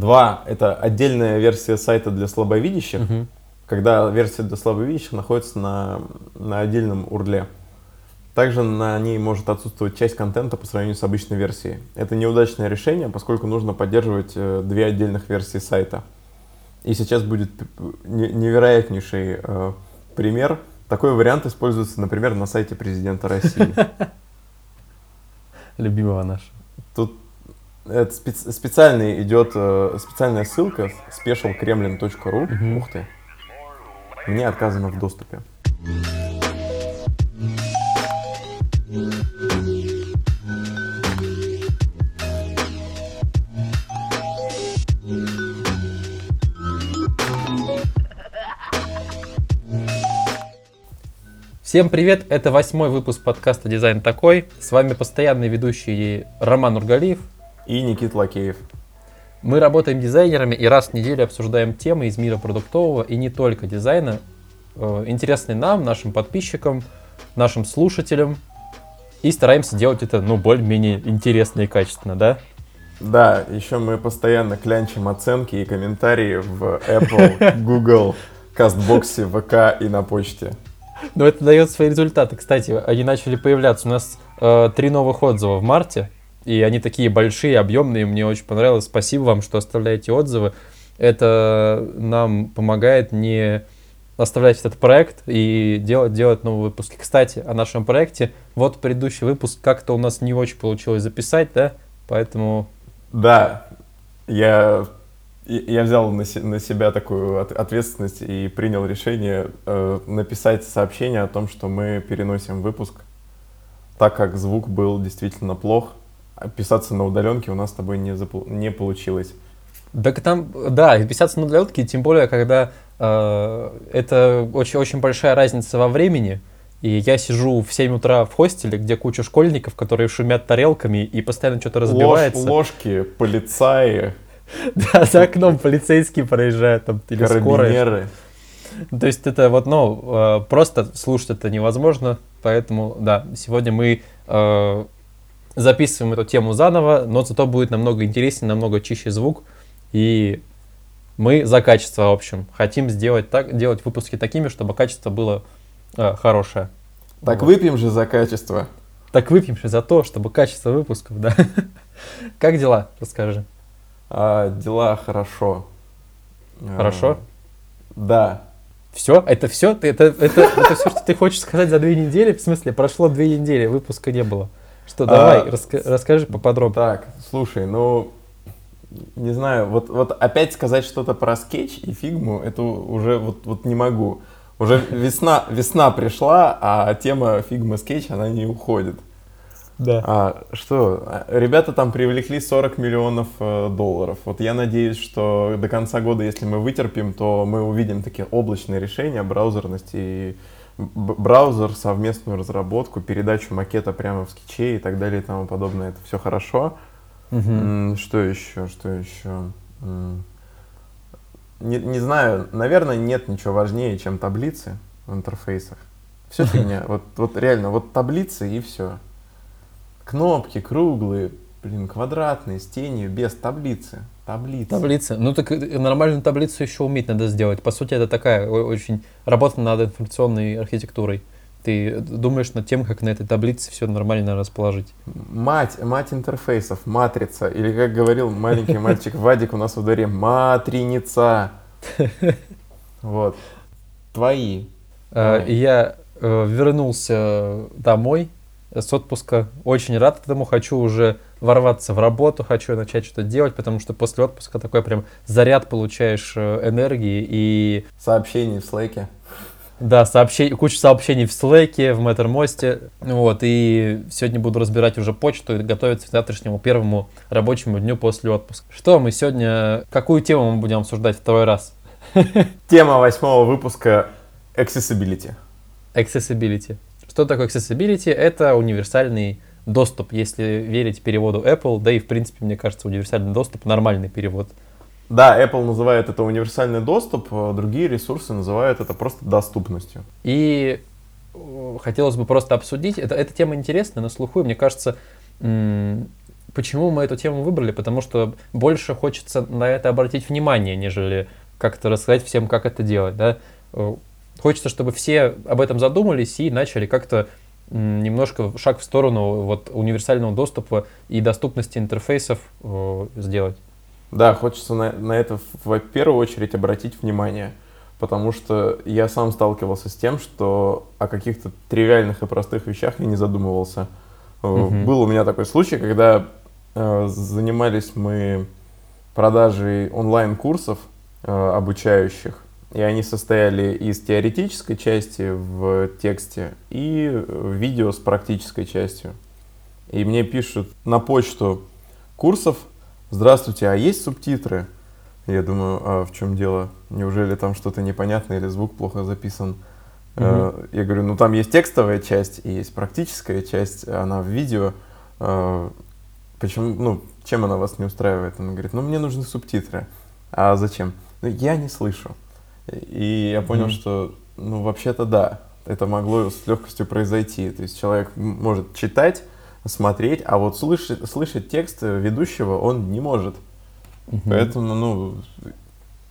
Два – это отдельная версия сайта для слабовидящих, Мгм. когда версия для слабовидящих находится на, на отдельном урле. Также на ней может отсутствовать часть контента по сравнению с обычной версией. Это неудачное решение, поскольку нужно поддерживать э, две отдельных версии сайта. И сейчас будет невероятнейший э, пример. Такой вариант используется, например, на сайте президента России. Любимого нашего. Тут это спец- специальный идет э, специальная ссылка specialkremlin.ru. Мгм. Ух ты. Мне отказано в доступе. Всем привет, это восьмой выпуск подкаста «Дизайн такой». С вами постоянный ведущий Роман Ургалиев. И Никит Лакеев. Мы работаем дизайнерами и раз в неделю обсуждаем темы из мира продуктового и не только дизайна, э, интересные нам, нашим подписчикам, нашим слушателям. И стараемся делать это, ну, более-менее интересно и качественно, да? Да, еще мы постоянно клянчим оценки и комментарии в Apple, Google, Кастбоксе, ВК и на почте. Но это дает свои результаты. Кстати, они начали появляться. У нас э, три новых отзыва в марте, и они такие большие, объемные. Мне очень понравилось. Спасибо вам, что оставляете отзывы. Это нам помогает не оставлять этот проект и делать, делать новые выпуски. Кстати, о нашем проекте. Вот предыдущий выпуск как-то у нас не очень получилось записать, да? Поэтому Да, я, я взял на, се- на себя такую от- ответственность и принял решение э, написать сообщение о том, что мы переносим выпуск, так как звук был действительно плох. Писаться на удаленке у нас с тобой не, запол- не получилось. Так там, да, писаться на удаленке, тем более, когда э, это очень-очень большая разница во времени, и я сижу в 7 утра в хостеле, где куча школьников, которые шумят тарелками и постоянно что-то Ложь- разбивается. ложки, полицаи, Да, за окном полицейские проезжают там, или карабинеры. То есть это вот, ну, э, просто слушать это невозможно, поэтому, да, сегодня мы э, записываем эту тему заново, но зато будет намного интереснее, намного чище звук, и мы за качество, в общем, хотим сделать так, делать выпуски такими, чтобы качество было э, хорошее. Так Вот. выпьем же за качество. Так выпьем же за то, чтобы качество выпусков, да. Как дела? Расскажи. А, дела хорошо. А, Хорошо? Да. Все? Это все? Ты, это, это, это все, что ты хочешь сказать за две недели? В смысле, прошло две недели, выпуска не было. Что, давай, А, раска- расскажи поподробнее. Так, слушай, ну, не знаю, вот, вот опять сказать что-то про скетч и фигму, это уже вот, вот не могу. Уже весна, весна пришла, а тема Figma Sketch, она не уходит. Да. А, что, ребята там привлекли 40 миллионов э, долларов. Вот я надеюсь, что до конца года, если мы вытерпим, то мы увидим такие облачные решения, браузерность и браузер, совместную разработку, передачу макета прямо в скетче и так далее и тому подобное. Это все хорошо. М, Что еще, что еще? Не, не знаю, наверное, нет ничего важнее, чем таблицы в интерфейсах. Все фигня. Вот, вот реально, вот таблицы и все. Кнопки круглые, блин, квадратные, с тенью, без таблицы. Таблицы. Таблица. Ну так э, нормальную таблицу еще уметь надо сделать. По сути, это такая очень работа над информационной архитектурой. Ты думаешь над тем, как на этой таблице все нормально расположить. Мать, мать интерфейсов, матрица. Или, как говорил маленький мальчик Вадик у нас во дворе, матриница. Вот. Твои. И я э, вернулся домой с отпуска. Очень рад этому. Хочу уже ворваться в работу, хочу начать что-то делать, потому что после отпуска такой прям заряд получаешь э, энергии и Сообщения в слэке. Да, сообщений, куча сообщений в Slack, в Маттермосте. Вот, и сегодня буду разбирать уже почту и готовиться к завтрашнему первому рабочему дню после отпуска. Что мы сегодня, какую тему мы будем обсуждать второй раз? Тема восьмого выпуска Accessibility. Accessibility. Что такое accessibility? Это универсальный доступ, если верить переводу Apple, да и в принципе, мне кажется, универсальный доступ нормальный перевод. Да, Apple называет это универсальный доступ, а другие ресурсы называют это просто доступностью. И э, хотелось бы просто обсудить, это, эта тема интересная, на слуху, и мне кажется, почему мы эту тему выбрали? Потому что больше хочется на это обратить внимание, нежели как-то рассказать всем, как это делать, да. Э, хочется, чтобы все об этом задумались и начали как-то немножко шаг в сторону вот универсального доступа и доступности интерфейсов э, сделать. Да, хочется на, на это в первую очередь обратить внимание, потому что я сам сталкивался с тем, что о каких-то тривиальных и простых вещах я не задумывался. Угу. Был у меня такой случай, когда э, занимались мы продажей онлайн-курсов э, обучающих, и они состояли из теоретической части в тексте и видео с практической частью. И мне пишут на почту курсов, здравствуйте, а есть субтитры? Я думаю, а в чем дело? Неужели там что-то непонятное или звук плохо записан? Угу. Я говорю, ну там есть текстовая часть и есть практическая часть, она в видео. Э, почему, ну, чем она вас не устраивает? Она говорит, ну мне нужны субтитры. А зачем? Ну, я не слышу. И я понял, mm-hmm. что, ну, вообще-то да, это могло с легкостью произойти. То есть человек может читать, смотреть, а вот слышать, слышать текст ведущего он не может. Mm-hmm. Поэтому, ну,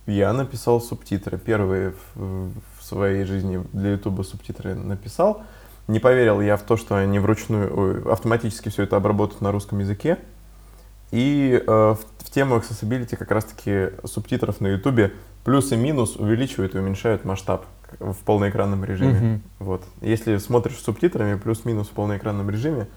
я написал субтитры. Первые в, в своей жизни для Ютуба субтитры написал. Не поверил я в то, что они вручную, автоматически все это обработают на русском языке. И э, в, в тему accessibility как раз-таки субтитров на Ютубе плюс и минус увеличивают и уменьшают масштаб в полноэкранном режиме. Mm-hmm. Вот. Если смотришь с субтитрами, плюс-минус в полноэкранном режиме,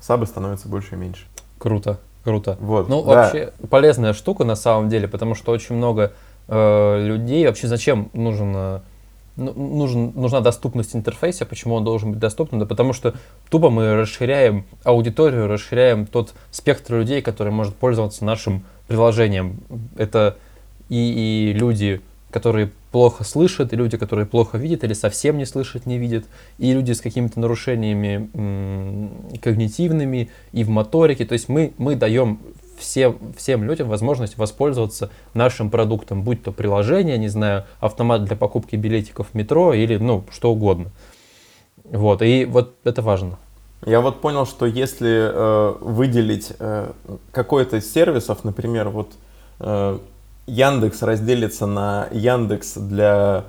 сабы становятся больше и меньше. Круто, круто. Вот, ну, да. вообще полезная штука на самом деле, потому что очень много э, людей, вообще зачем нужен, э, ну, нужен, нужна доступность интерфейса, почему он должен быть доступным? Да потому что тупо мы расширяем аудиторию, расширяем тот спектр людей, который может пользоваться нашим приложением. Это и, и люди, которые плохо слышат, и люди, которые плохо видят или совсем не слышат, не видят, и люди с какими-то нарушениями м- когнитивными и в моторике. То есть мы, мы даем всем, всем людям возможность воспользоваться нашим продуктом, будь то приложение, не знаю, автомат для покупки билетиков в метро или ну что угодно. Вот, и вот это важно. Я вот понял, что если э, выделить э, какой-то из сервисов, например, вот э, Яндекс разделится на Яндекс для,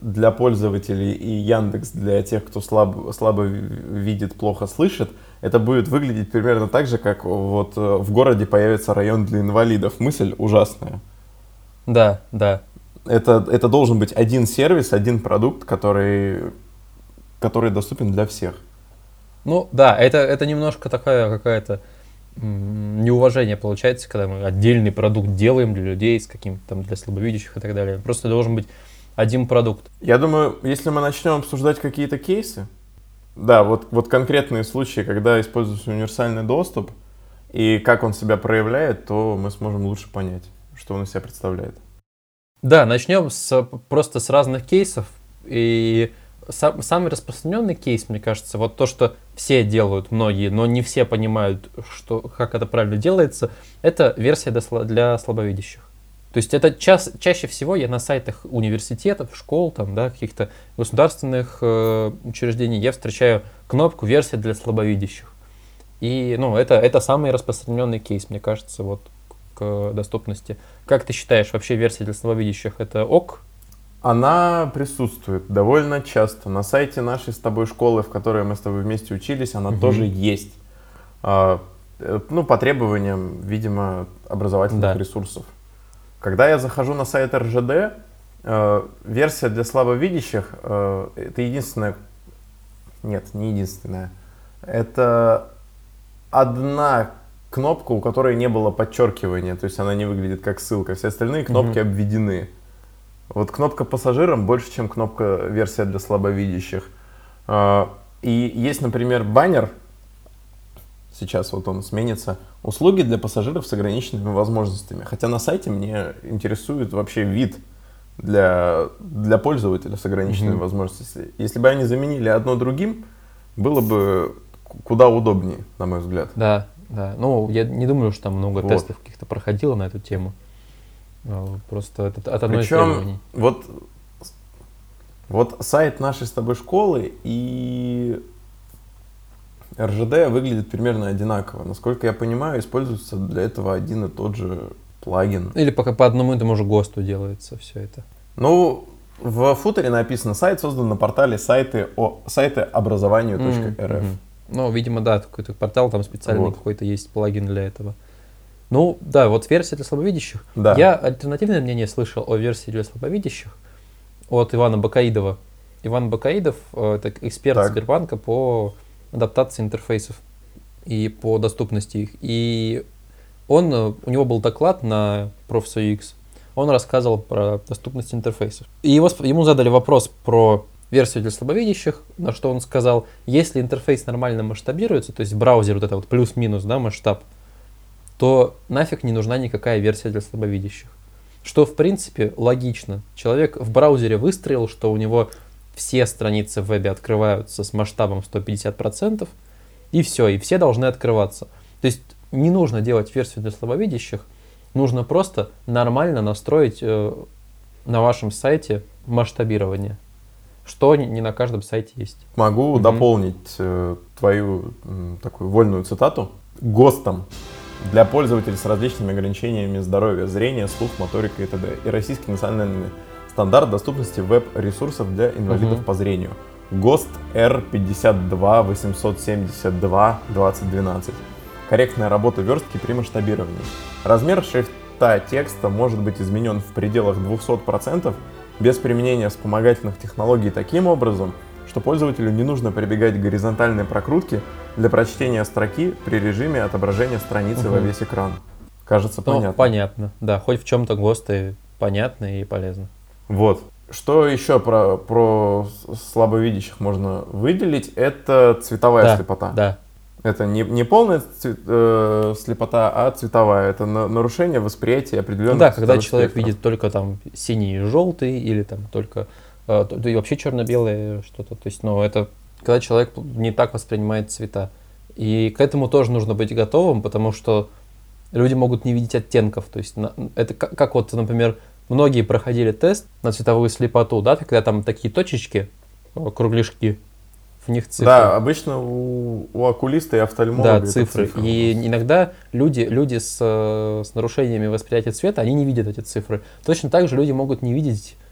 для пользователей и Яндекс для тех, кто слабо, слабо видит, плохо слышит, это будет выглядеть примерно так же, как вот э, в городе появится район для инвалидов. Мысль ужасная. Да, да. Это, это должен быть один сервис, один продукт, который, который доступен для всех. Ну да, это, это немножко такая какая-то неуважение получается, когда мы отдельный продукт делаем для людей с каким-то там для слабовидящих и так далее. Просто должен быть один продукт. Я думаю, если мы начнем обсуждать какие-то кейсы, да, вот, вот конкретные случаи, когда используется универсальный доступ и как он себя проявляет, то мы сможем лучше понять, что он из себя представляет. Да, начнем с, просто с разных кейсов и сам, самый распространенный кейс, мне кажется, вот то, что все делают, многие, но не все понимают, что, как это правильно делается, это версия для, слабовидящих. То есть это час, чаще всего я на сайтах университетов, школ, там, да, каких-то государственных э, учреждений я встречаю кнопку «Версия для слабовидящих». И ну, это, это самый распространенный кейс, мне кажется, вот к доступности. Как ты считаешь, вообще версия для слабовидящих это ок она присутствует довольно часто. На сайте нашей с тобой школы, в которой мы с тобой вместе учились, она угу. тоже есть. А, э, ну, по требованиям, видимо, образовательных да. ресурсов. Когда я захожу на сайт РЖД, э, версия для слабовидящих э, это единственная... Нет, не единственная. Это одна кнопка, у которой не было подчеркивания, то есть она не выглядит как ссылка. Все остальные кнопки угу. обведены. Вот кнопка пассажирам больше, чем кнопка версия для слабовидящих. А, и есть, например, баннер, сейчас вот он сменится, услуги для пассажиров с ограниченными возможностями. Хотя на сайте мне интересует вообще вид для, для пользователя с ограниченными mm-hmm. возможностями. Если бы они заменили одно другим, было бы куда удобнее, на мой взгляд. Да, да. Ну, я не думаю, что там много вот. тестов каких-то проходило на эту тему. А, просто это от одной Причем, вот, вот сайт нашей с тобой школы и RGD выглядит примерно одинаково. Насколько я понимаю, используется для этого один и тот же плагин. Или пока по одному и тому же ГОСТу делается все это. Ну, в футере написано сайт создан на портале сайты, о, сайты образованию.рф. Mm-hmm. Ну, видимо, да, какой-то портал, там специальный вот. какой-то есть плагин для этого. Ну, да, вот версия для слабовидящих. Да. Я альтернативное мнение слышал о версии для слабовидящих от Ивана Бакаидова. Иван Бакаидов э, – это эксперт так. Сбербанка по адаптации интерфейсов и по доступности их. И он, э, у него был доклад на ProfSoX, он рассказывал про доступность интерфейсов. И его, ему задали вопрос про версию для слабовидящих, на что он сказал, если интерфейс нормально масштабируется, то есть браузер вот это вот плюс-минус, да, масштаб, то нафиг не нужна никакая версия для слабовидящих. Что, в принципе, логично. Человек в браузере выстроил, что у него все страницы в вебе открываются с масштабом 150%, и все, и все должны открываться. То есть не нужно делать версию для слабовидящих, нужно просто нормально настроить э, на вашем сайте масштабирование, что не на каждом сайте есть. Могу mm-hmm. дополнить э, твою э, такую вольную цитату. ГОСТом для пользователей с различными ограничениями здоровья, зрения, слух, моторика и т.д. И Российский национальный стандарт доступности веб-ресурсов для инвалидов угу. по зрению. ГОСТ R52 872 2012. Корректная работа верстки при масштабировании. Размер шрифта текста может быть изменен в пределах 200% без применения вспомогательных технологий таким образом, что пользователю не нужно прибегать к горизонтальной прокрутке для прочтения строки при режиме отображения страницы угу. во весь экран. Кажется, ну, понятно. Понятно, да. Хоть в чем-то ГОСТы понятно и полезно. Вот. Что еще про, про слабовидящих можно выделить? Это цветовая да, слепота. Да. Это не, не полная цвет, э, слепота, а цветовая. Это на, нарушение восприятия определенных Да, когда человек спектров. видит только там синий и желтый, или там только да и вообще черно-белое что-то. То есть, ну, это когда человек не так воспринимает цвета. И к этому тоже нужно быть готовым, потому что люди могут не видеть оттенков. То есть, это как, как вот, например, Многие проходили тест на цветовую слепоту, да, когда там такие точечки, э, кругляшки, в них цифры. Да, обычно у, у окулиста и офтальмолога Да, цифры. цифры. И иногда люди, люди с, э, с нарушениями восприятия цвета, они не видят эти цифры. Точно так же люди могут не видеть э,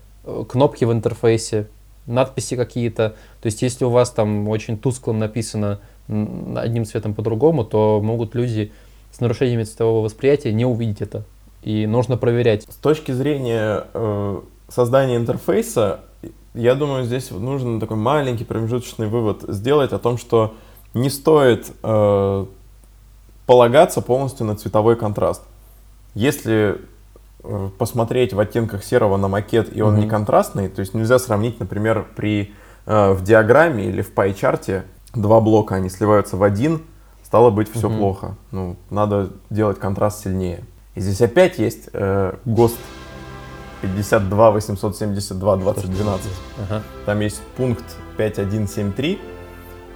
кнопки в интерфейсе, надписи какие-то. То есть, если у вас там очень тускло написано одним цветом по-другому, то могут люди с нарушениями цветового восприятия не увидеть это и нужно проверять. С точки зрения э, создания интерфейса, я думаю, здесь нужно такой маленький промежуточный вывод сделать о том, что не стоит э, полагаться полностью на цветовой контраст. Если э, посмотреть в оттенках серого на макет, и он mm-hmm. не контрастный, то есть нельзя сравнить, например, при, э, в диаграмме или в пай-чарте два блока, они сливаются в один, стало быть, все mm-hmm. плохо. Ну, надо делать контраст сильнее. И здесь опять есть э, ГОСТ 52 872 2012. Ага. Там есть пункт 5173.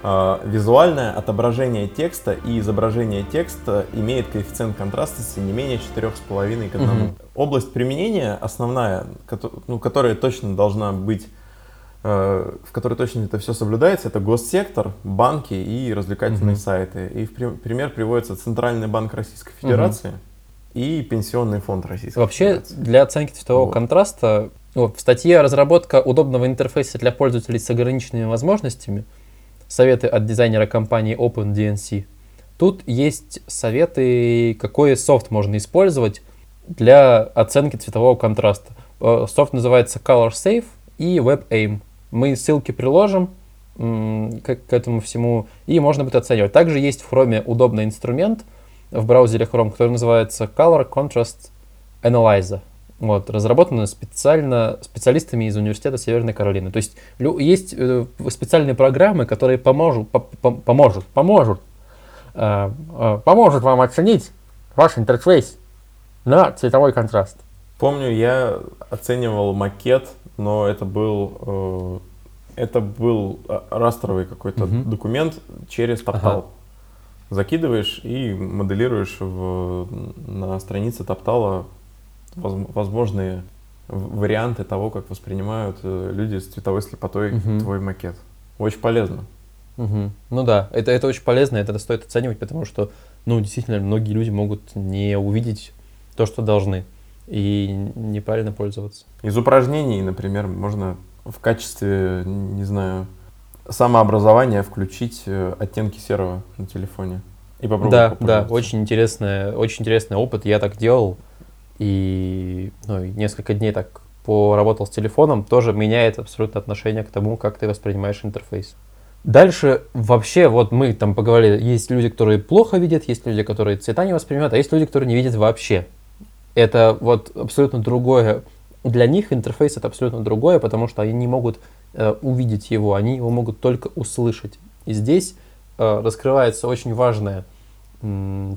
Э, визуальное отображение текста и изображение текста имеет коэффициент контрастности не менее 4,5 к 1. Угу. Область применения основная, ну, которая точно должна быть э, в которой точно это все соблюдается, это госсектор, банки и развлекательные угу. сайты. И в пример приводится Центральный банк Российской Федерации. Угу и Пенсионный фонд Российской Вообще, Федерации. для оценки цветового вот. контраста, в статье «Разработка удобного интерфейса для пользователей с ограниченными возможностями. Советы от дизайнера компании OpenDNC». Тут есть советы, какой софт можно использовать для оценки цветового контраста. Э, софт называется Color Safe и WebAIM. Мы ссылки приложим к, к этому всему, и можно будет оценивать. Также есть в Chrome удобный инструмент – в браузере Chrome, который называется Color Contrast Analyzer. Вот, разработано специально специалистами из Университета Северной Каролины. То есть есть э, специальные программы, которые поможут, по, по, поможет, поможет, э, э, поможет вам оценить ваш интерфейс на цветовой контраст. Помню, я оценивал макет, но это был это был растровый какой-то угу. документ через портал. Ага закидываешь и моделируешь в, на странице Топтала возможные варианты того, как воспринимают э, люди с цветовой слепотой угу. твой макет. Очень полезно. Мгм. Ну да, это, это очень полезно, это стоит оценивать, потому что, ну, действительно, многие люди могут не увидеть то, что должны, и неправильно пользоваться. Из упражнений, например, можно в качестве, не знаю, самообразования включить э, оттенки серого на телефоне. И попробовать Да, да, очень интересная, очень интересный опыт. Я так делал, и, ну, несколько дней так поработал с телефоном, тоже меняет абсолютно отношение к тому, как ты воспринимаешь интерфейс. Дальше вообще, вот мы там поговорили, есть люди, которые плохо видят, есть люди, которые цвета не воспринимают, а есть люди, которые не видят вообще. Это вот абсолютно другое. Для них интерфейс это абсолютно другое, потому что они не могут э, увидеть его, они его могут только услышать. И здесь э, раскрывается очень важная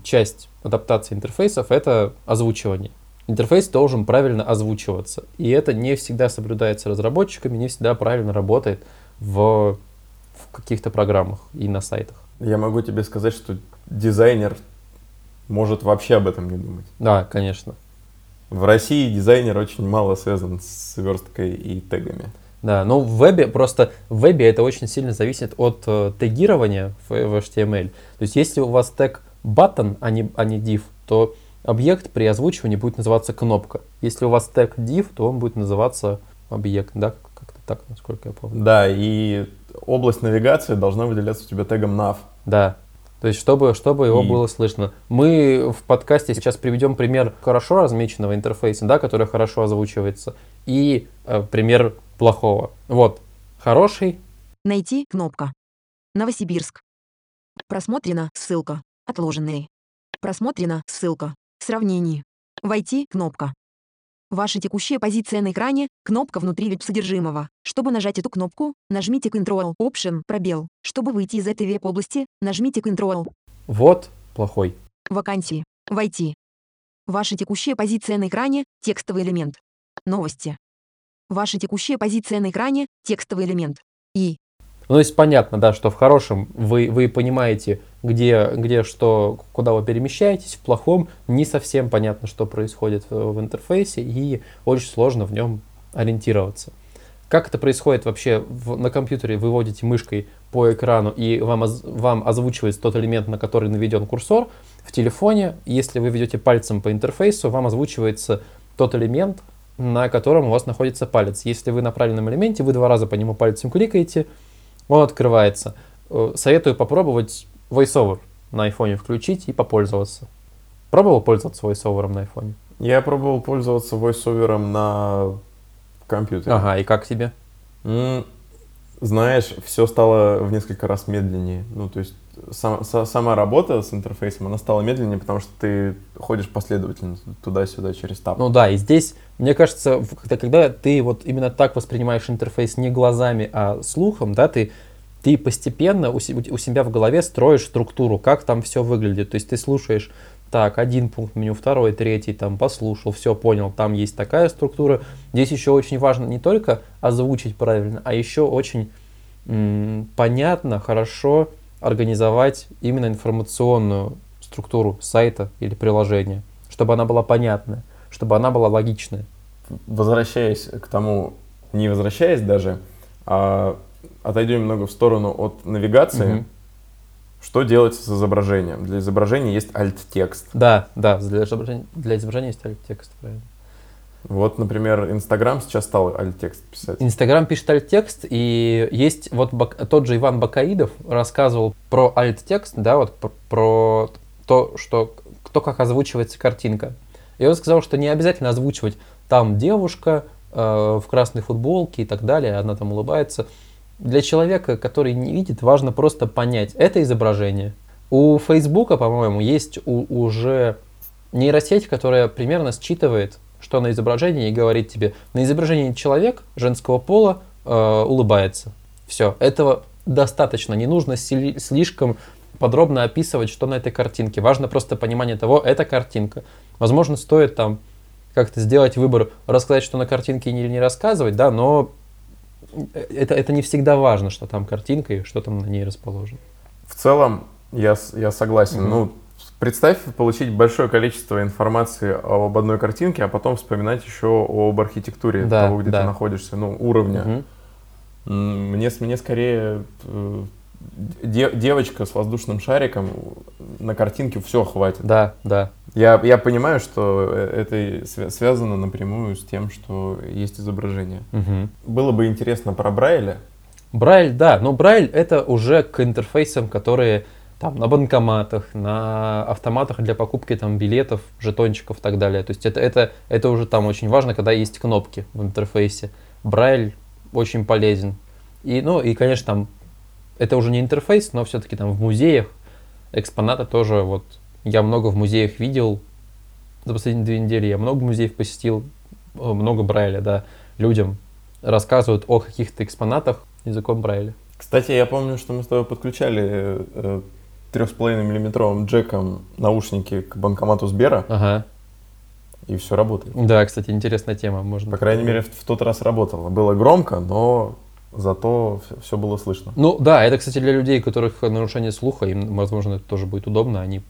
часть адаптации интерфейсов, это озвучивание. Интерфейс должен правильно озвучиваться. И это не всегда соблюдается разработчиками, не всегда правильно работает в, в каких-то программах и на сайтах. Я могу тебе сказать, что дизайнер может вообще об этом не думать. Да, конечно. В России дизайнер очень мало связан с версткой и тегами. Да, но в вебе просто в вебе это очень сильно зависит от э, тегирования в, в HTML. То есть если у вас тег button, а не, а не div, то объект при озвучивании будет называться кнопка. Если у вас тег div, то он будет называться объект, да, как-то так, насколько я помню. Да, и область навигации должна выделяться у тебя тегом nav. Да. То есть, чтобы, чтобы его И- было слышно. Мы в подкасте сейчас приведем пример хорошо размеченного интерфейса, да, который хорошо озвучивается, и э, пример плохого. Вот. Хороший, Найти кнопка. Новосибирск. Просмотрена ссылка. Отложенные. Просмотрена ссылка. Сравнение. Войти кнопка. Ваша текущая позиция на экране – кнопка внутри веб-содержимого. Чтобы нажать эту кнопку, нажмите Ctrl Option пробел. Чтобы выйти из этой веб-области, нажмите Ctrl вот плохой. Вакансии. Войти. Ваша текущая позиция на экране – текстовый элемент. Новости. Ваша текущая позиция на экране – текстовый элемент. И Ну, то есть понятно, да, что в хорошем вы, вы понимаете, где, где что, куда вы перемещаетесь, в плохом не совсем понятно, что происходит в, интерфейсе, и очень сложно в нем ориентироваться. Как это происходит вообще в- на компьютере? Вы водите мышкой по экрану, и вам, оз- вам озвучивается тот элемент, на который наведен курсор. В телефоне, если вы ведете пальцем по интерфейсу, вам озвучивается тот элемент, на котором у вас находится палец. Если вы на правильном элементе, вы два раза по нему пальцем кликаете, он открывается. Э, Советую попробовать VoiceOver на айфоне включить и попользоваться. Пробовал пользоваться VoiceOver на айфоне? Я пробовал пользоваться voiceover на компьютере. Ага, и как тебе? Знаешь, все стало в несколько раз медленнее. Ну, то есть сам- са- сама работа с интерфейсом, она стала медленнее, потому что ты ходишь последовательно туда-сюда через таб. Ну да, и здесь, мне кажется, когда, когда ты вот именно так воспринимаешь интерфейс не глазами, а слухом, да, ты, ты постепенно у, у себя в голове строишь структуру, как там все выглядит. То есть ты слушаешь, так, один пункт меню, второй, третий, там, послушал, все понял, там есть такая структура. Здесь еще очень важно не только озвучить правильно, а еще очень м, понятно, хорошо организовать именно информационную структуру сайта или приложения, чтобы она была понятная, чтобы она была логичная. Возвращаясь к тому, не возвращаясь даже, а отойдем немного в сторону от навигации. Мгм. Что делается с изображением? Для изображения есть alt-текст. Да, да, для изображения, для изображения есть alt-текст, правильно. Вот, например, Инстаграм сейчас стал alt-текст писать. Инстаграм пишет alt-текст, и есть вот Бак- тот же Иван Бакаидов рассказывал про alt-текст, да, вот пр- про то, что кто как озвучивается картинка. И он сказал, что не обязательно озвучивать там девушка э, в красной футболке и так далее, она там улыбается. Для человека, который не видит, важно просто понять, это изображение. У Фейсбука, по-моему, есть у- уже нейросеть, которая примерно считывает, что на изображении и говорит тебе, на изображении человек женского пола э, улыбается. Все, этого достаточно, не нужно сли- слишком подробно описывать, что на этой картинке. Важно просто понимание того, это картинка. Возможно, стоит там как-то сделать выбор, рассказать, что на картинке или не рассказывать, да, но это, это не всегда важно, что там картинка и что там на ней расположено. В целом, я, я согласен. Мгм. Ну, представь получить большое количество информации об одной картинке, а потом вспоминать еще об архитектуре Да, того, где да. ты находишься, ну, уровня. М, Мне, мне скорее э, де- девочка с воздушным шариком на картинке все хватит. Да, да. Я, я понимаю, что э, это связано напрямую с тем, что есть изображение. Мгм. Было бы интересно про Брайля. Брайль, да, но Брайль это уже к интерфейсам, которые там на банкоматах, на автоматах для покупки там билетов, жетончиков и так далее. То есть это, это, это уже там очень важно, когда есть кнопки в интерфейсе. Брайль очень полезен. И, ну, и, конечно, там это уже не интерфейс, но все-таки там в музеях экспонаты тоже вот я много в музеях видел за последние две недели, я много музеев посетил, э, много Брайля, да, людям рассказывают о каких-то экспонатах языком Брайля. Кстати, я помню, что мы с тобой подключали э, трех с половиной миллиметровым джеком наушники к банкомату Сбера, Ага. и все работает. Да, кстати, интересная тема. Можно По крайней мере, в, в тот раз работало. Было громко, но зато все было слышно. Ну да, это, кстати, для людей, у которых нарушение слуха, им, возможно, это тоже будет удобно. Они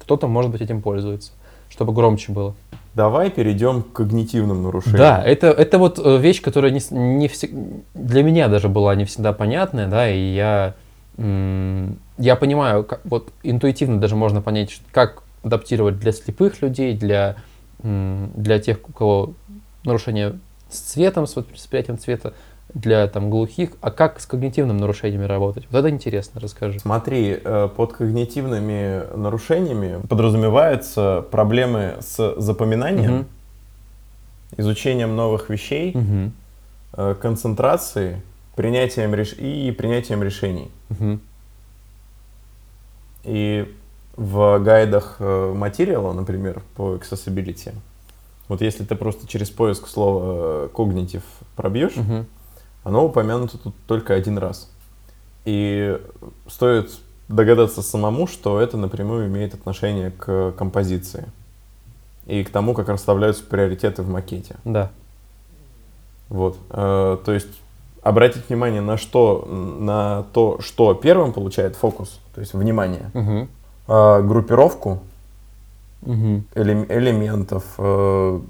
кто-то, может быть, этим пользуется, чтобы громче было. Давай перейдем к когнитивным нарушениям. Да, это, это вот э, вещь, которая не, не всег- для меня даже была не всегда понятная, да, и я, м, я понимаю, как, вот интуитивно даже можно понять, как адаптировать для слепых людей, для, для тех, у кого нарушение с цветом, с вот восприятием цвета, для там глухих, а как с когнитивными нарушениями работать? Вот это интересно, расскажи. Смотри, э, под когнитивными нарушениями подразумеваются проблемы с запоминанием, Мгм. изучением новых вещей, э, концентрацией, принятием реш... и принятием решений. Мгм. И в гайдах э, материала, например, по accessibility, вот если ты просто через поиск слова когнитив пробьешь, Мгм. оно упомянуто тут только один раз. И стоит догадаться самому, что это напрямую имеет отношение к композиции и к тому, как расставляются приоритеты в макете. Да. Вот. Э, То есть обратить внимание на что, на то, что первым получает фокус, то есть внимание, Мгм. а группировку Мгм. элем- элементов, э,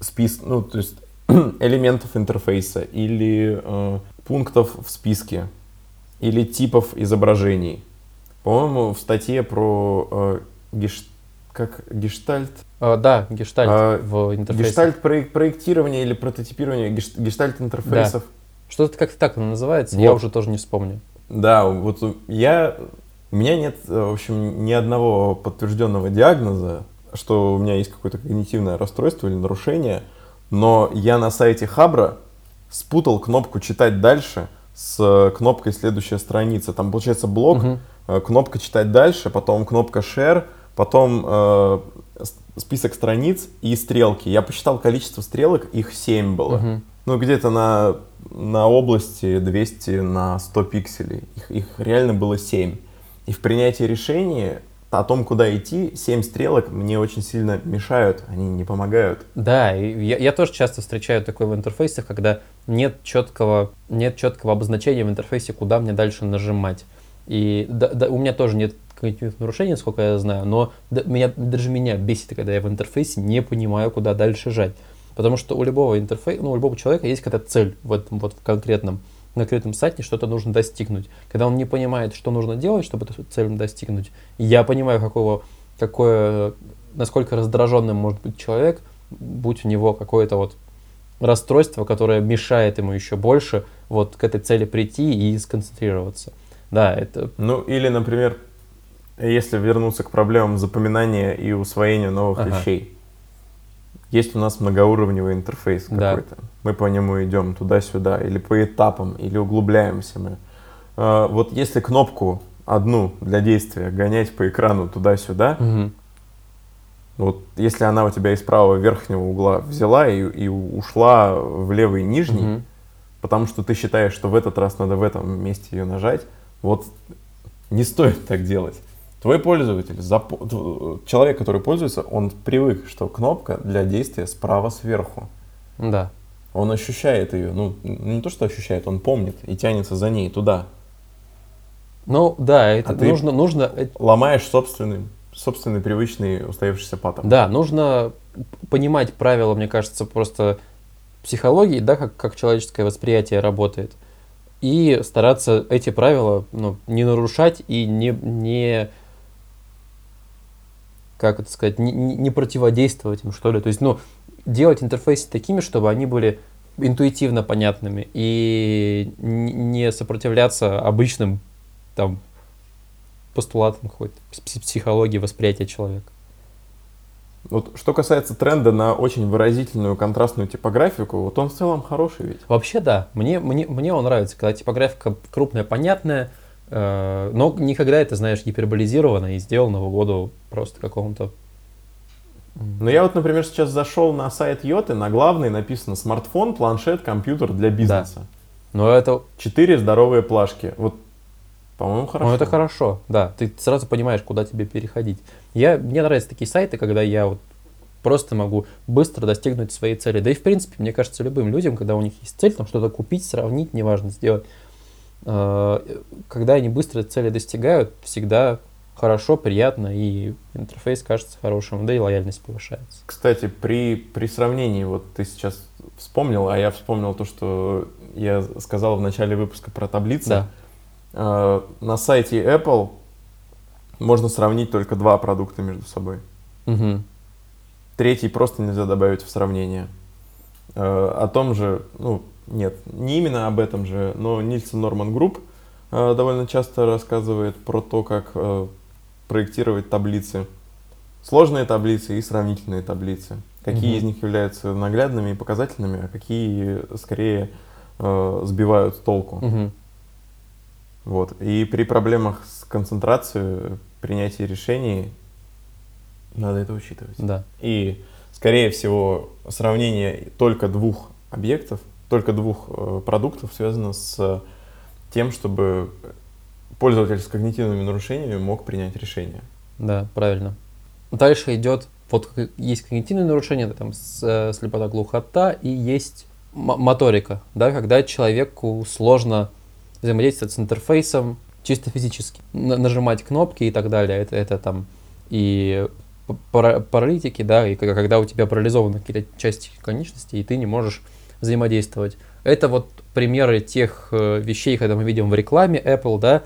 спис, ну, то есть элементов интерфейса или э, пунктов в списке или типов изображений. По-моему, в статье про э, геш- как гештальт, А, да, гештальт А, в интерфейсе. гештальт проек- проектирование или прототипирование геш- гештальт интерфейсов. Что-то как-то так оно называется, Вот. я уже тоже не вспомню. Да, вот я, у меня нет, э, в общем, ни одного подтвержденного диагноза, что у меня есть какое-то когнитивное расстройство или нарушение, но я на сайте Хабра спутал кнопку «Читать дальше» с э, кнопкой «Следующая страница». Там получается блок, э, кнопка «Читать дальше», потом кнопка «Share», потом э, список страниц и стрелки. Я посчитал количество стрелок, их 7 было. Мгм. Ну, где-то на, на области 200 на 100 пикселей. Их, их реально было 7. И в принятии решения о том, куда идти, 7 стрелок мне очень сильно мешают, они не помогают. Да, и я, я тоже часто встречаю такое в интерфейсах, когда нет четкого, нет четкого обозначения в интерфейсе, куда мне дальше нажимать. И да- да, у меня тоже нет когнитивных нарушений, сколько я знаю, но да- меня, даже меня бесит, когда я в интерфейсе не понимаю, куда дальше жать. Потому что у любого интерфейса, ну, у любого человека есть какая-то цель в этом вот в конкретном, конкретном сайте, что-то нужно достигнуть. Когда он не понимает, что нужно делать, чтобы эту цель достигнуть, я понимаю, какого, какое, насколько раздраженным может быть человек, будь у него какое-то вот расстройство, которое мешает ему еще больше вот к этой цели прийти и сконцентрироваться. Да, это... Ну, или, например, если вернуться к проблемам запоминания и усвоения новых Ага. вещей. Есть у нас многоуровневый интерфейс Да. какой-то. Мы по нему идем туда-сюда, или по этапам, или углубляемся мы. А, Вот если кнопку одну для действия гонять по экрану туда-сюда, Мгм. вот если она у тебя из правого верхнего угла взяла и, и ушла в левый нижний, Мгм. потому что ты считаешь, что в этот раз надо в этом месте ее нажать, вот не стоит так делать. Твой пользователь, тв- человек, который пользуется, он привык, что кнопка для действия справа сверху. Да. Он ощущает ее, ну не то, что ощущает, он помнит и тянется за ней туда. Ну, да, это А нужно, нужно, э, Ломаешь собственный, собственный привычный устоявшийся паттерн. да, нужно понимать правила, мне кажется, просто психологии, да, как, как человеческое восприятие работает. и стараться эти правила ну, не нарушать и не, не как это сказать, не, не противодействовать им, что ли. То есть, ну, делать интерфейсы такими, чтобы они были интуитивно понятными и не сопротивляться обычным там постулатам какой-то психологии восприятия человека. Вот что касается тренда на очень выразительную контрастную типографику, вот он в целом хороший ведь. Вообще да, мне, мне, мне он нравится, когда типографика крупная, понятная, но никогда это, знаешь, гиперболизировано и сделано в угоду просто какому-то ну, я вот, например, сейчас зашел на сайт Йоты, на главный написано смартфон, планшет, компьютер для бизнеса. Да. Но это... Четыре здоровые плашки. Вот, по-моему, хорошо. Ну, это хорошо, да. Ты сразу понимаешь, куда тебе переходить. Я, мне нравятся такие сайты, когда я вот просто могу быстро достигнуть своей цели. Да и, в принципе, мне кажется, любым людям, когда у них есть цель, там что-то купить, сравнить, неважно, сделать, э, когда они быстро цели достигают, всегда хорошо, приятно, и интерфейс кажется хорошим, да и лояльность повышается. Кстати, при, при сравнении, вот ты сейчас вспомнил, а я вспомнил то, что я сказал в начале выпуска про таблицы. Да. Э, на сайте Apple можно сравнить только два продукта между собой. Угу. Третий просто нельзя добавить в сравнение. Э, о том же, ну, нет, не именно об этом же, но Nielsen Norman Group э, довольно часто рассказывает про то, как э, проектировать таблицы. Сложные таблицы и сравнительные таблицы. Какие угу. из них являются наглядными и показательными, а какие скорее э, сбивают с толку. Угу. Вот. И при проблемах с концентрацией, принятии решений надо это учитывать. Да. И, скорее всего, сравнение только двух объектов, только двух э, продуктов связано с тем, чтобы пользователь с когнитивными нарушениями мог принять решение. Да, правильно. Дальше идет, вот есть когнитивные нарушения, там э, слепота, глухота, и есть моторика, да, когда человеку сложно взаимодействовать с интерфейсом чисто физически, нажимать кнопки и так далее, это, это там и паралитики, да, и когда у тебя парализованы какие-то части конечностей, и ты не можешь взаимодействовать. Это вот примеры тех э, вещей, когда мы видим в рекламе Apple, да,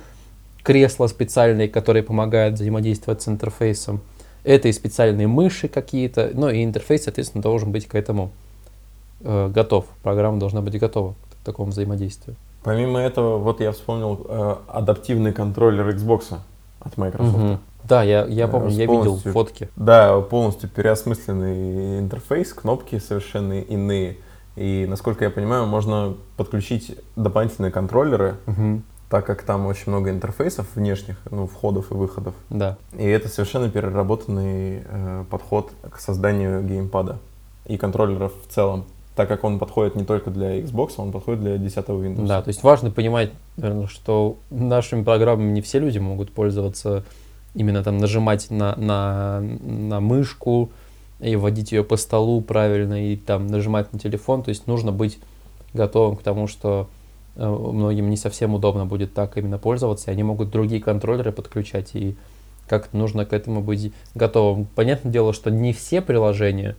кресла специальные, которые помогают взаимодействовать с интерфейсом. Это и специальные мыши какие-то, ну и интерфейс, соответственно, должен быть к этому э, готов. Программа должна быть готова к такому взаимодействию. Помимо этого, вот я вспомнил э, адаптивный контроллер Xbox от Microsoft. Угу. Да, я, я помню, я видел фотки. Да, полностью переосмысленный интерфейс, кнопки совершенно иные. И, насколько я понимаю, можно подключить дополнительные контроллеры, угу так как там очень много интерфейсов внешних, ну, входов и выходов. Да. И это совершенно переработанный э, подход к созданию геймпада и контроллеров в целом. Так как он подходит не только для Xbox, он подходит для 10 Windows. Да, то есть важно понимать, наверное, что нашими программами не все люди могут пользоваться, именно там нажимать на, на, на мышку и вводить ее по столу правильно, и там нажимать на телефон. То есть нужно быть готовым к тому, что Э, многим не совсем удобно будет так именно пользоваться, и они могут другие контроллеры подключать, и как нужно к этому быть готовым. Понятное дело, что не все приложения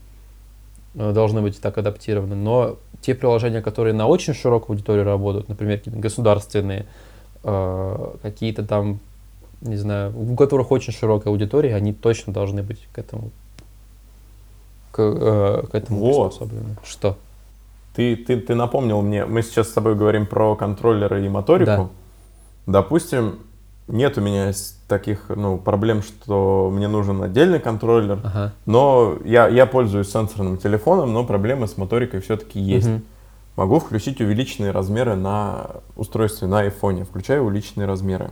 э, должны быть так адаптированы, но те приложения, которые на очень широкую аудиторию работают, например, какие-то государственные, э, какие-то там, не знаю, у которых очень широкая аудитория, они точно должны быть к этому к, к этому вот. приспособлены. Что? Ты, ты, ты напомнил мне, мы сейчас с тобой говорим про контроллеры и моторику. Да. Допустим, нет у меня таких ну, проблем, что мне нужен отдельный контроллер, ага. но я, я пользуюсь сенсорным телефоном, но проблемы с моторикой все-таки есть. Угу. Могу включить увеличенные размеры на устройстве, на iPhone, включаю увеличенные размеры.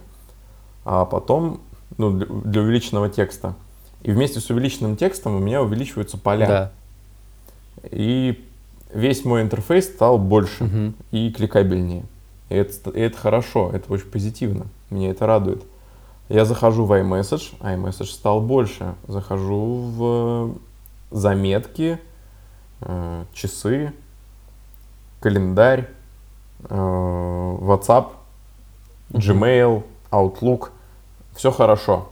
А потом, ну, для, для увеличенного текста. И вместе с увеличенным текстом у меня увеличиваются поля. Да. И весь мой интерфейс стал больше угу. и кликабельнее. И это, и это хорошо, это очень позитивно, меня это радует. Я захожу в iMessage, iMessage стал больше. Захожу в заметки, э, часы, календарь, э, WhatsApp, Gmail, Outlook. Все хорошо.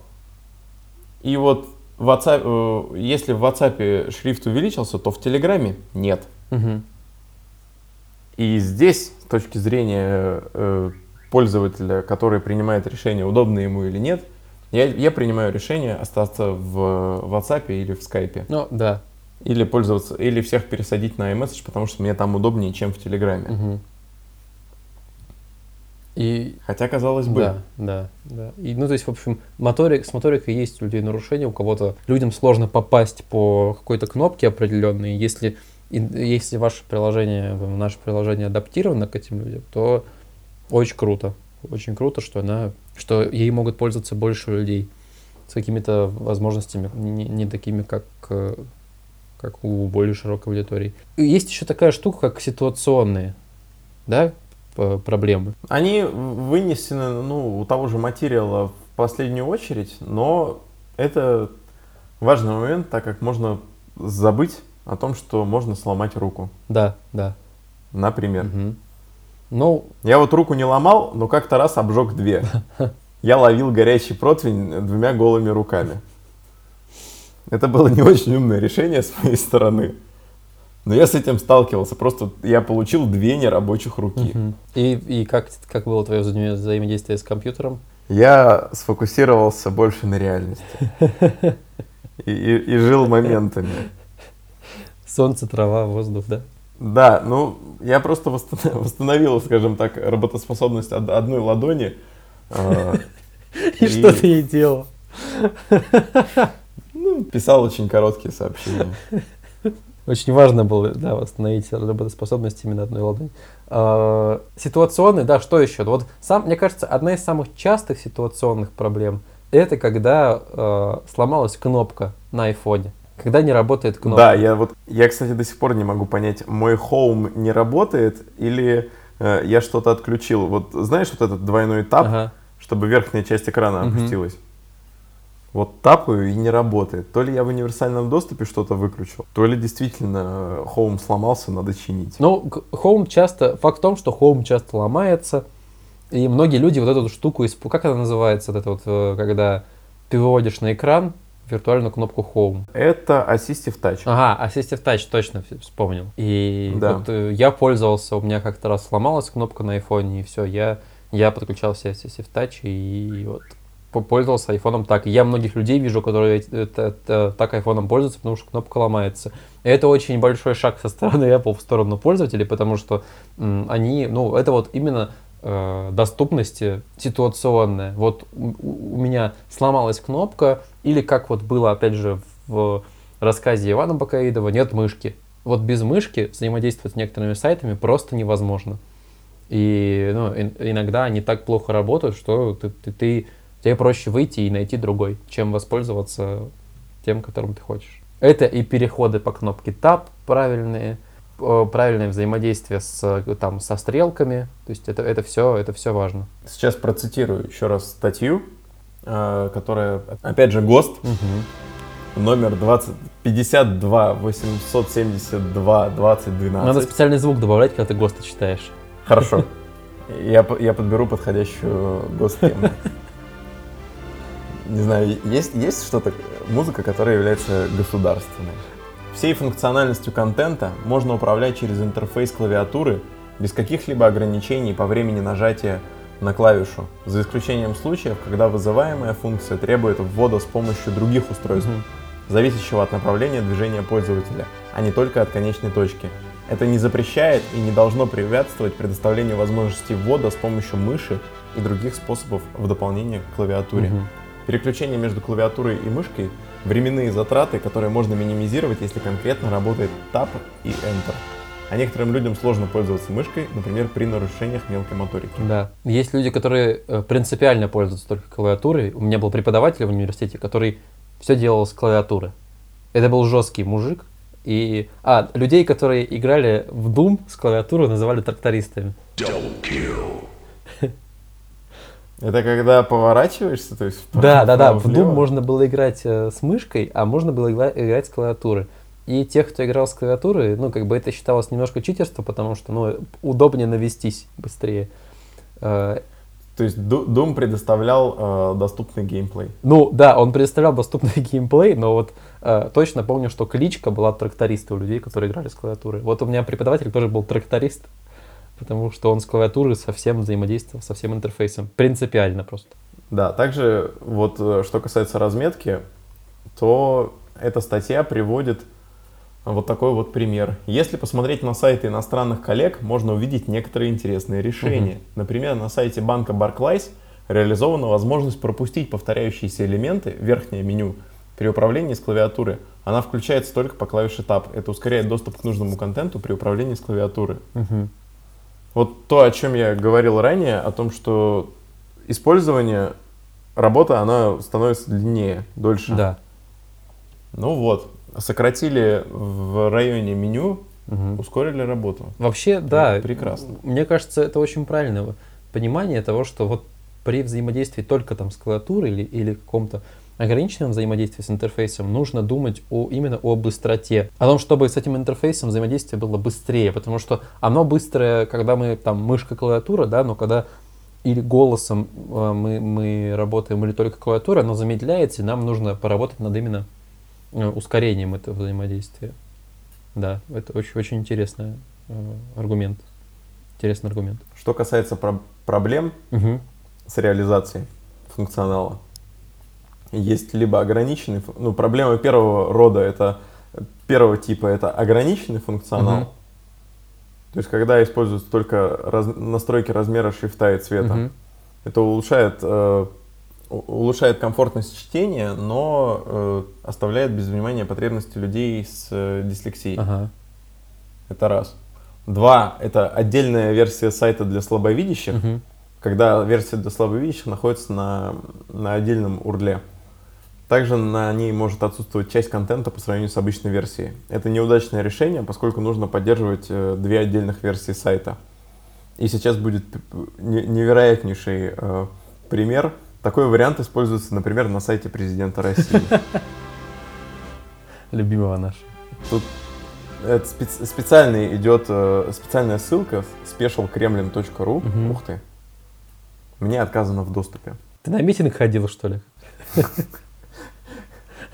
И вот WhatsApp, э, если в WhatsApp шрифт увеличился, то в Телеграме нет. Угу. И здесь, с точки зрения э, пользователя, который принимает решение, удобно ему или нет, я, я принимаю решение остаться в WhatsApp или в Skype. Ну, да. Или пользоваться, или всех пересадить на iMessage, потому что мне там удобнее, чем в Телеграме. Мгм. И Хотя, казалось бы, Да, да, да. И, ну, то есть, в общем, моторик, с моторикой есть у людей нарушения, у кого-то людям сложно попасть по какой-то кнопке определенной. Если, и- если ваше приложение, наше приложение адаптировано к этим людям, то очень круто. Очень круто, что она, что ей могут пользоваться больше людей с какими-то возможностями, не, не такими, как, э, как у более широкой аудитории. И Есть еще такая штука, как ситуационные, да, проблемы. Они вынесены, ну, у того же материала в последнюю очередь, но это важный момент, так как можно забыть о том, что можно сломать руку, Да, да. например. Мгм. Ну, Я вот руку не ломал, но как-то раз обжег две. Я ловил горячий противень двумя голыми руками. Это было не очень умное решение с моей стороны. Но я с этим сталкивался. Просто я получил две нерабочих руки. и, и как, как было твое взаимо- взаимодействие с компьютером? Я сфокусировался больше на реальности. И, и- и жил моментами. Солнце, трава, воздух, да? Да, ну, я просто восстановил, скажем так, работоспособность од- одной ладони. А, И, что ты ей делал? ну, писал очень короткие сообщения. Очень важно было, да, восстановить работоспособность именно одной ладони. А, Ситуационный, да, что еще? Вот сам, мне кажется, одна из самых частых ситуационных проблем это когда э, сломалась кнопка на айфоне. Когда не работает кнопка. Да, я вот, я, кстати, до сих пор не могу понять, мой Home не работает или э, я что-то отключил. Вот знаешь вот этот двойной тап, Ага. чтобы верхняя часть экрана Мгм. опустилась? Вот тапаю и не работает. То ли я в универсальном доступе что-то выключил, то ли действительно э, Home сломался, надо чинить. Ну, Home часто, факт в том, что Home часто ломается, и многие люди вот эту штуку, исп- как она называется, вот это вот, э, когда ты выводишь на экран виртуальную кнопку Home. Это Assistive Touch. Ага, Assistive Touch, точно вспомнил. И Да. вот э, я пользовался, у меня как-то раз сломалась кнопка на айфоне, и все, я, я подключал себе Assistive Touch, и вот пользовался айфоном так. Я многих людей вижу, которые это- так айфоном пользуются, потому что кнопка ломается. Это очень большой шаг со стороны Apple в сторону пользователей, потому что они, ну, это вот именно э, доступности ситуационная. Вот у, у меня сломалась кнопка, или как вот было, опять же, в рассказе Ивана Бакаидова, нет мышки. Вот без мышки взаимодействовать с некоторыми сайтами просто невозможно. И ну, ин- иногда они так плохо работают, что ты, ты, ты- тебе проще выйти и найти другой, чем воспользоваться тем, которым ты хочешь. Это и переходы по кнопке Tab правильные, э, правильное взаимодействие с, э, там, со стрелками. То есть это, это все, это все важно. Сейчас процитирую еще раз статью, э, которая, опять же, ГОСТ, номер 20, 52 872 2012. Надо специальный звук добавлять, когда ты ГОСТы читаешь. Хорошо. Я, я подберу подходящую гостему. Не знаю, есть, есть что-то, музыка, которая является государственной. Всей функциональностью контента можно управлять через интерфейс клавиатуры без каких-либо ограничений по времени нажатия на клавишу, за исключением случаев, когда вызываемая функция требует ввода с помощью других устройств, Мгм. зависящего от направления движения пользователя, а не только от конечной точки. Это не запрещает и не должно препятствовать предоставлению возможности ввода с помощью мыши и других способов в дополнение к клавиатуре. Мгм. Переключение между клавиатурой и мышкой – временные затраты, которые можно минимизировать, если конкретно работает Tab и Enter. А некоторым людям сложно пользоваться мышкой, например, при нарушениях мелкой моторики. Да. Есть люди, которые э, принципиально пользуются только клавиатурой. У меня был преподаватель в университете, который все делал с клавиатуры. Это был жесткий мужик. И... А, людей, которые играли в Doom с клавиатуры, называли трактористами. Это когда поворачиваешься, то есть Да, да, да. В Doom можно было играть э, с мышкой, а можно было игла- играть с клавиатуры. И тех, кто играл с клавиатуры, ну, как бы это считалось немножко читерство, потому что, ну, удобнее навестись быстрее. Э, То есть Ду- Doom предоставлял э, доступный геймплей. Ну, да, он предоставлял доступный геймплей, но вот э, точно помню, что кличка была тракториста у людей, которые играли с клавиатурой. Вот у меня преподаватель тоже был тракторист, потому что он с клавиатуры совсем взаимодействовал со всем интерфейсом. Принципиально просто. Да, также вот э, что касается разметки, то эта статья приводит вот такой вот пример. Если посмотреть на сайты иностранных коллег, можно увидеть некоторые интересные решения. Угу. Например, на сайте банка Barclays реализована возможность пропустить повторяющиеся элементы, верхнее меню, при управлении с клавиатуры. Она включается только по клавише Tab. Это ускоряет доступ к нужному контенту при управлении с клавиатуры. Угу. Вот то, о чем я говорил ранее, о том, что использование, работа, она становится длиннее, дольше. Да. Ну вот, сократили в районе меню, Угу. ускорили работу. Вообще, да. Прекрасно. Мне кажется, это очень правильное понимание того, что вот при взаимодействии только там с клавиатурой или, или каком-то ограниченном взаимодействии с интерфейсом нужно думать о, именно о быстроте. О том, чтобы с этим интерфейсом взаимодействие было быстрее, потому что оно быстрое, когда мы там мышка клавиатура, да, но когда или голосом э, мы, мы работаем, или только клавиатура, оно замедляется, и нам нужно поработать над именно э, ускорением этого взаимодействия. Да, это очень, очень интересный э, аргумент. Интересный аргумент. Что касается про- проблем Угу. с реализацией функционала, есть либо ограниченный, ну, проблема первого рода, это первого типа, это ограниченный функционал. Мгм. То есть, когда используются только раз- настройки размера шрифта и цвета. Мгм. Это улучшает, э, улучшает комфортность чтения, но э, оставляет без внимания потребности людей с э, дислексией. Ага. Это раз. Два, это отдельная версия сайта для слабовидящих, Мгм. когда версия для слабовидящих находится на, на отдельном урле. Также на ней может отсутствовать часть контента по сравнению с обычной версией. Это неудачное решение, поскольку нужно поддерживать э, две отдельных версии сайта. И сейчас будет не- невероятнейший э, пример. Такой вариант используется, например, на сайте президента России. Любимого нашего. Тут это спец- специальный идет э, специальная ссылка specialkremlin.ru. Мгм. Ух ты. Мне отказано в доступе. Ты на митинг ходил, что ли?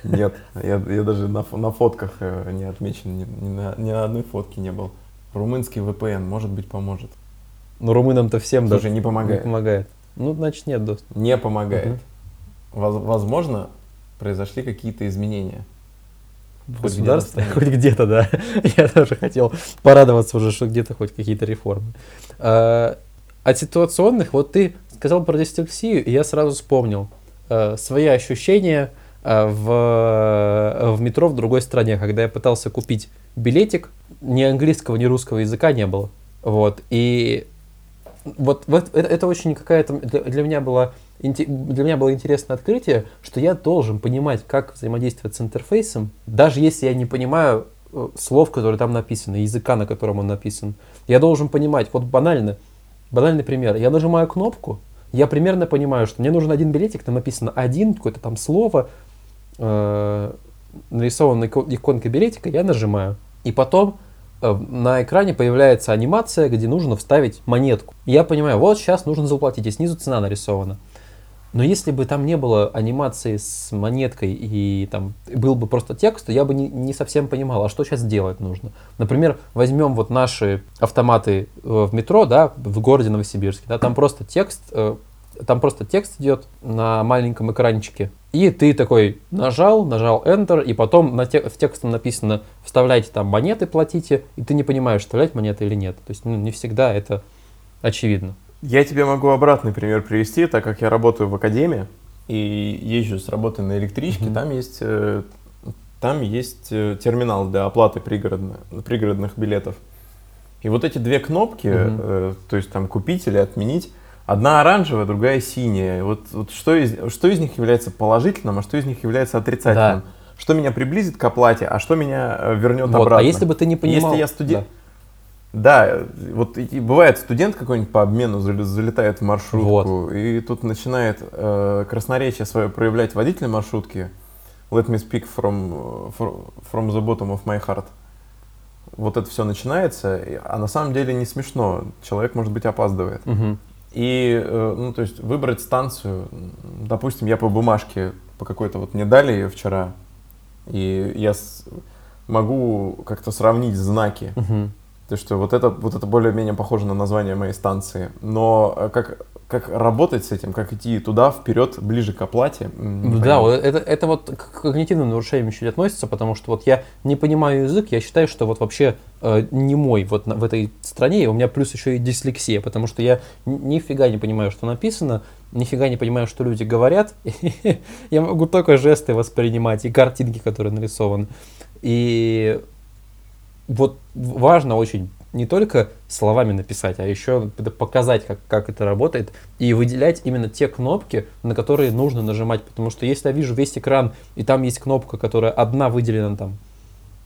Нет, я, я даже на, на фотках э, не отмечен, ни, ни на, ни на одной фотке не был. Румынский VPN, может быть, поможет. Ну, румынам-то всем Слушай, да, не помогает. помогает. Ну, значит, нет доступа. Не помогает. Воз- возможно, произошли какие-то изменения. В государстве, хоть где-то, да. Я тоже хотел порадоваться уже, что где-то хоть какие-то реформы. А, От ситуационных, вот ты сказал про дислексию, и я сразу вспомнил э, свои ощущения в, в метро в другой стране, когда я пытался купить билетик, ни английского, ни русского языка не было. Вот, и вот, вот это, это очень какая-то для, для меня инте- для меня было интересное открытие, что я должен понимать, как взаимодействовать с интерфейсом, даже если я не понимаю э, слов, которые там написаны, языка, на котором он написан. Я должен понимать, вот банально, банальный пример. Я нажимаю кнопку, я примерно понимаю, что мне нужен один билетик, там написано один, какое-то там слово, э, нарисована ико- иконка билетика, я нажимаю. И потом э, на экране появляется анимация, где нужно вставить монетку. Я понимаю, вот сейчас нужно заплатить, и снизу цена нарисована. Но если бы там не было анимации с монеткой и там был бы просто текст, то я бы не, не совсем понимал, а что сейчас делать нужно. Например, возьмем вот наши автоматы э, в метро, да, в городе Новосибирске, да, там просто текст, э, там просто текст идет на маленьком экранчике, и ты такой нажал, нажал Enter, и потом на те- в текстом написано вставляйте там монеты, платите, и ты не понимаешь, вставлять монеты или нет. То есть ну, не всегда это очевидно. Я тебе могу обратный пример привести, так как я работаю в академии и езжу с работы на электричке, Мгм. там есть, э, там есть э, терминал для оплаты пригородно- пригородных билетов. И вот эти две кнопки, Мгм. э, то есть там купить или отменить, одна оранжевая, другая синяя. Вот, вот что, из, что из них является положительным, а что из них является отрицательным? Что меня приблизит к оплате, а что меня э, вернет Вот, обратно? А если бы ты не понимал... Если я студент... Да, э, вот и бывает студент какой-нибудь по обмену зал- залетает в маршрутку, и тут начинает э, красноречие свое проявлять водитель маршрутки. Let me speak from, fro- from the bottom of my heart. Вот это все начинается, а на самом деле не смешно. Человек, может быть, опаздывает. Мгм. И, э, ну, то есть выбрать станцию, допустим, я по бумажке, по какой-то вот мне дали ее вчера, и я с- могу как-то сравнить знаки. Мгм. То есть, что вот это, вот это более-менее похоже на название моей станции. Но э, как, как работать с этим, как идти туда, вперед, ближе к оплате? Ну да, вот это, это вот к когнитивным нарушениям еще не относится, потому что вот я не понимаю язык, я считаю, что вот вообще э, не мой вот на- в этой стране, и у меня плюс еще и дислексия, потому что я ни- нифига не понимаю, что написано, нифига не понимаю, что люди говорят, я могу только жесты воспринимать и картинки, которые нарисованы. И вот важно очень не только словами написать, а еще показать, как, как это работает, и выделять именно те кнопки, на которые нужно нажимать. Потому что если я вижу весь экран, и там есть кнопка, которая одна выделена там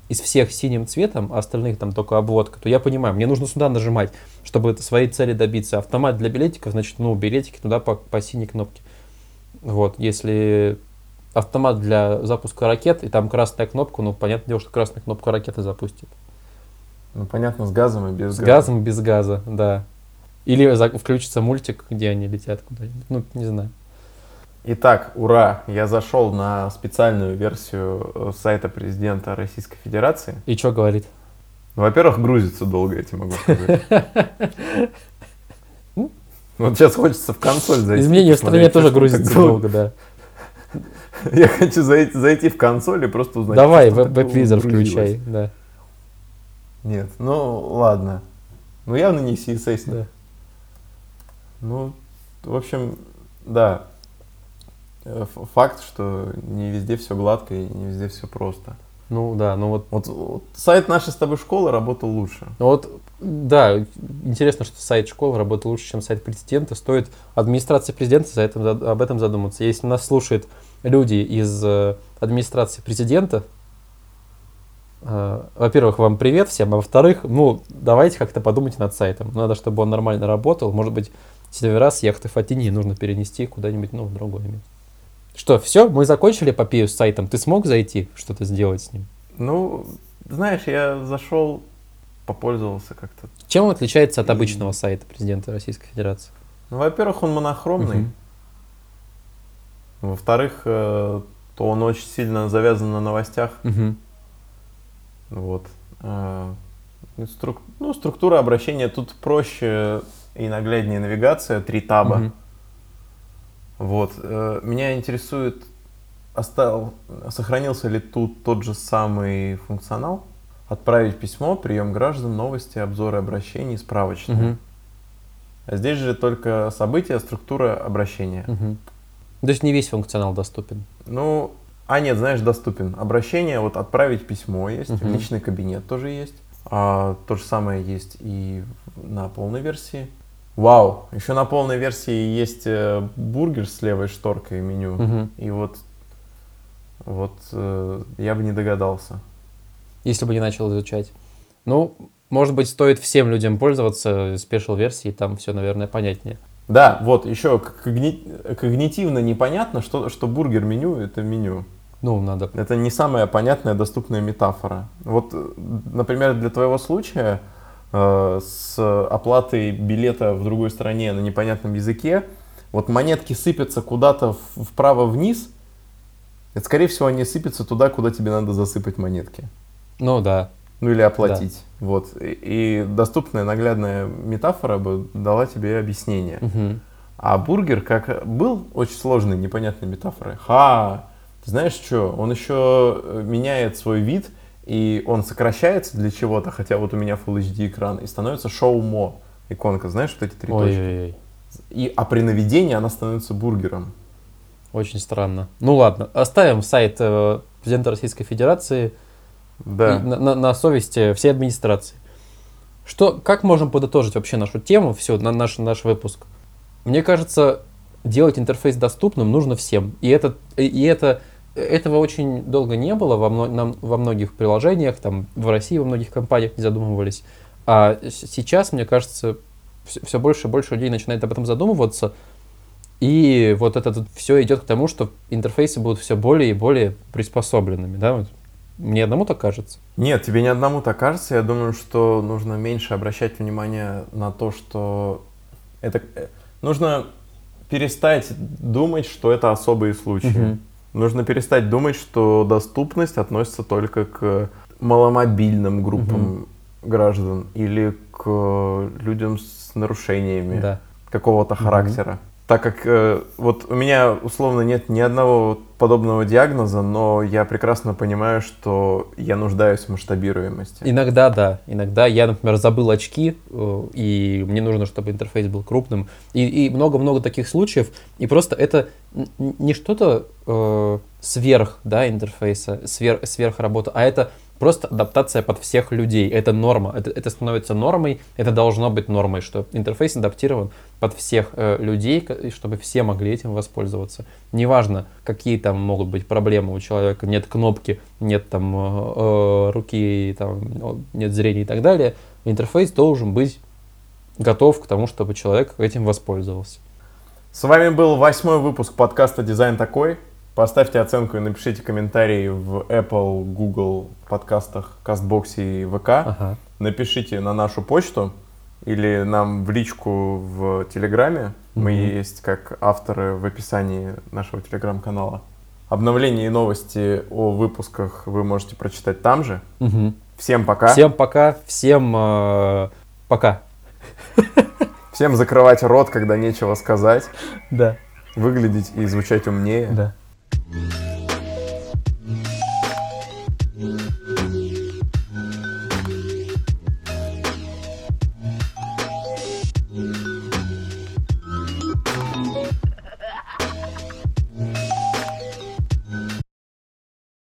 из всех синим цветом, а остальных там только обводка, то я понимаю, мне нужно сюда нажимать, чтобы своей цели добиться. Автомат для билетиков, значит, ну, билетики туда по, по синей кнопке. Вот, если автомат для запуска ракет, и там красная кнопка, ну, понятное дело, что красная кнопка ракеты запустит. Ну, понятно, с газом и без С газа. газом, без газа, да. Или за- включится мультик, где они летят куда-нибудь. Ну, не знаю. Итак, ура! Я зашел на специальную версию э, сайта президента Российской Федерации. И что говорит? Ну, во-первых, грузится долго, я тебе могу сказать. Вот сейчас хочется в консоль зайти. Изменения в стране тоже было. долго, да. Я хочу зайти, зайти в консоль и просто узнать. Давай, веб-визор включай, да. Нет, ну ладно. Ну явно не CSS. да. Ну, в общем, да. Э, Факт, что не везде все гладко и не везде все просто. Ну да, ну вот Вот, вот сайт нашей с тобой школы работал лучше. Ну Вот, да, интересно, что сайт школы работает лучше, чем сайт президента. Стоит администрации президента за зад- об этом задуматься. Если нас слушают люди из э, администрации президента, во-первых, вам привет всем, а во-вторых, ну, давайте как-то подумайте над сайтом. Надо, чтобы он нормально работал. Может быть, сервера с яхты Фатини нужно перенести куда-нибудь, ну, в другое место. Что, все, мы закончили эпопею с сайтом. Ты смог зайти, что-то сделать с ним? Ну, знаешь, я зашел, попользовался как-то. Чем он отличается от И- обычного сайта президента Российской Федерации? Ну, во-первых, он монохромный. Мгм. Во-вторых, э, то он очень сильно завязан на новостях. Мгм. Вот. Э, и струк- Ну, структура обращения тут проще и нагляднее навигация, три таба. Мгм. Вот. э, Меня интересует, остал, сохранился ли тут тот же самый функционал? Отправить письмо, прием граждан, новости, обзоры обращений, справочные. Мгм. А здесь же только события, структура обращения. Мгм. То есть не весь функционал доступен. Ну, а нет, знаешь, доступен. Обращение, вот отправить письмо есть, Мгм. личный кабинет тоже есть. А, то же самое есть и на полной версии. Вау, еще на полной версии есть э, бургер с левой шторкой меню. Мгм. И вот, вот э, я бы не догадался. Если бы не начал изучать. Ну, может быть, стоит всем людям пользоваться спешл версией, там все, наверное, понятнее. Да, вот еще когни- когнитивно непонятно, что, что бургер меню это меню. Ну, надо. Это не самая понятная доступная метафора. Вот, э, например, для твоего случая э, с оплатой билета в другой стране на непонятном языке, вот монетки сыпятся куда-то вправо-вниз, это, скорее всего, они сыпятся туда, куда тебе надо засыпать монетки. Ну, да. Ну или оплатить. Вот. И, и доступная наглядная метафора бы дала тебе объяснение. Мгм. А бургер как был очень сложной, непонятной метафорой. Ха! Знаешь что? Он еще э, меняет свой вид, и он сокращается для чего-то, хотя вот у меня Full HD экран, и становится шоу-мо иконка, знаешь, вот эти три точки. Ой-ой-ой. И, а при наведении она становится бургером. Очень странно. Ну, ладно. Оставим сайт э, президента Российской Федерации Да. и на, на- на совести всей администрации. Что, как можем подытожить вообще нашу тему, все, на наш, наш выпуск? Мне кажется, делать интерфейс доступным нужно всем. И, это, и это, этого очень долго не было во, мно- нам- во многих приложениях, там, в России во многих компаниях не задумывались. А сейчас, мне кажется, все, больше и больше людей начинает об этом задумываться. И вот это все идет к тому, что интерфейсы будут все более и более приспособленными. Да? Мне одному так кажется. Нет, тебе не одному так кажется. Я думаю, что нужно меньше обращать внимание на то, что это... э, Нужно перестать думать, что это особые случаи. Мгм. Нужно перестать думать, что доступность относится только к маломобильным группам Мгм. граждан или к людям с нарушениями Да. какого-то характера. Так как э, вот у меня условно нет ни одного подобного диагноза, но я прекрасно понимаю, что я нуждаюсь в масштабируемости. Иногда да, иногда. Я, например, забыл очки, э, и мне нужно, чтобы интерфейс был крупным, и много-много таких случаев, и просто это не что-то э, сверх, да, интерфейса, сверх, сверх работы, а это просто адаптация под всех людей, это норма, это, это становится нормой, это должно быть нормой, что интерфейс адаптирован под всех э, людей, чтобы все могли этим воспользоваться. Неважно, какие там могут быть проблемы у человека, нет кнопки, нет там э, э, руки, там, нет зрения и так далее, интерфейс должен быть готов к тому, чтобы человек этим воспользовался. С вами был восьмой выпуск подкаста «Дизайн такой». Поставьте оценку и напишите комментарии в Apple, Google подкастах, Кастбоксе и ВК. Ага. Напишите на нашу почту или нам в личку в Телеграме. Мы Мгм. есть как авторы в описании нашего Телеграм-канала. Обновления и новости о выпусках вы можете прочитать там же. Мгм. Всем пока. Всем пока, всем э, пока. Всем закрывать рот, когда нечего сказать. Да, Выглядеть и звучать умнее. да. うん。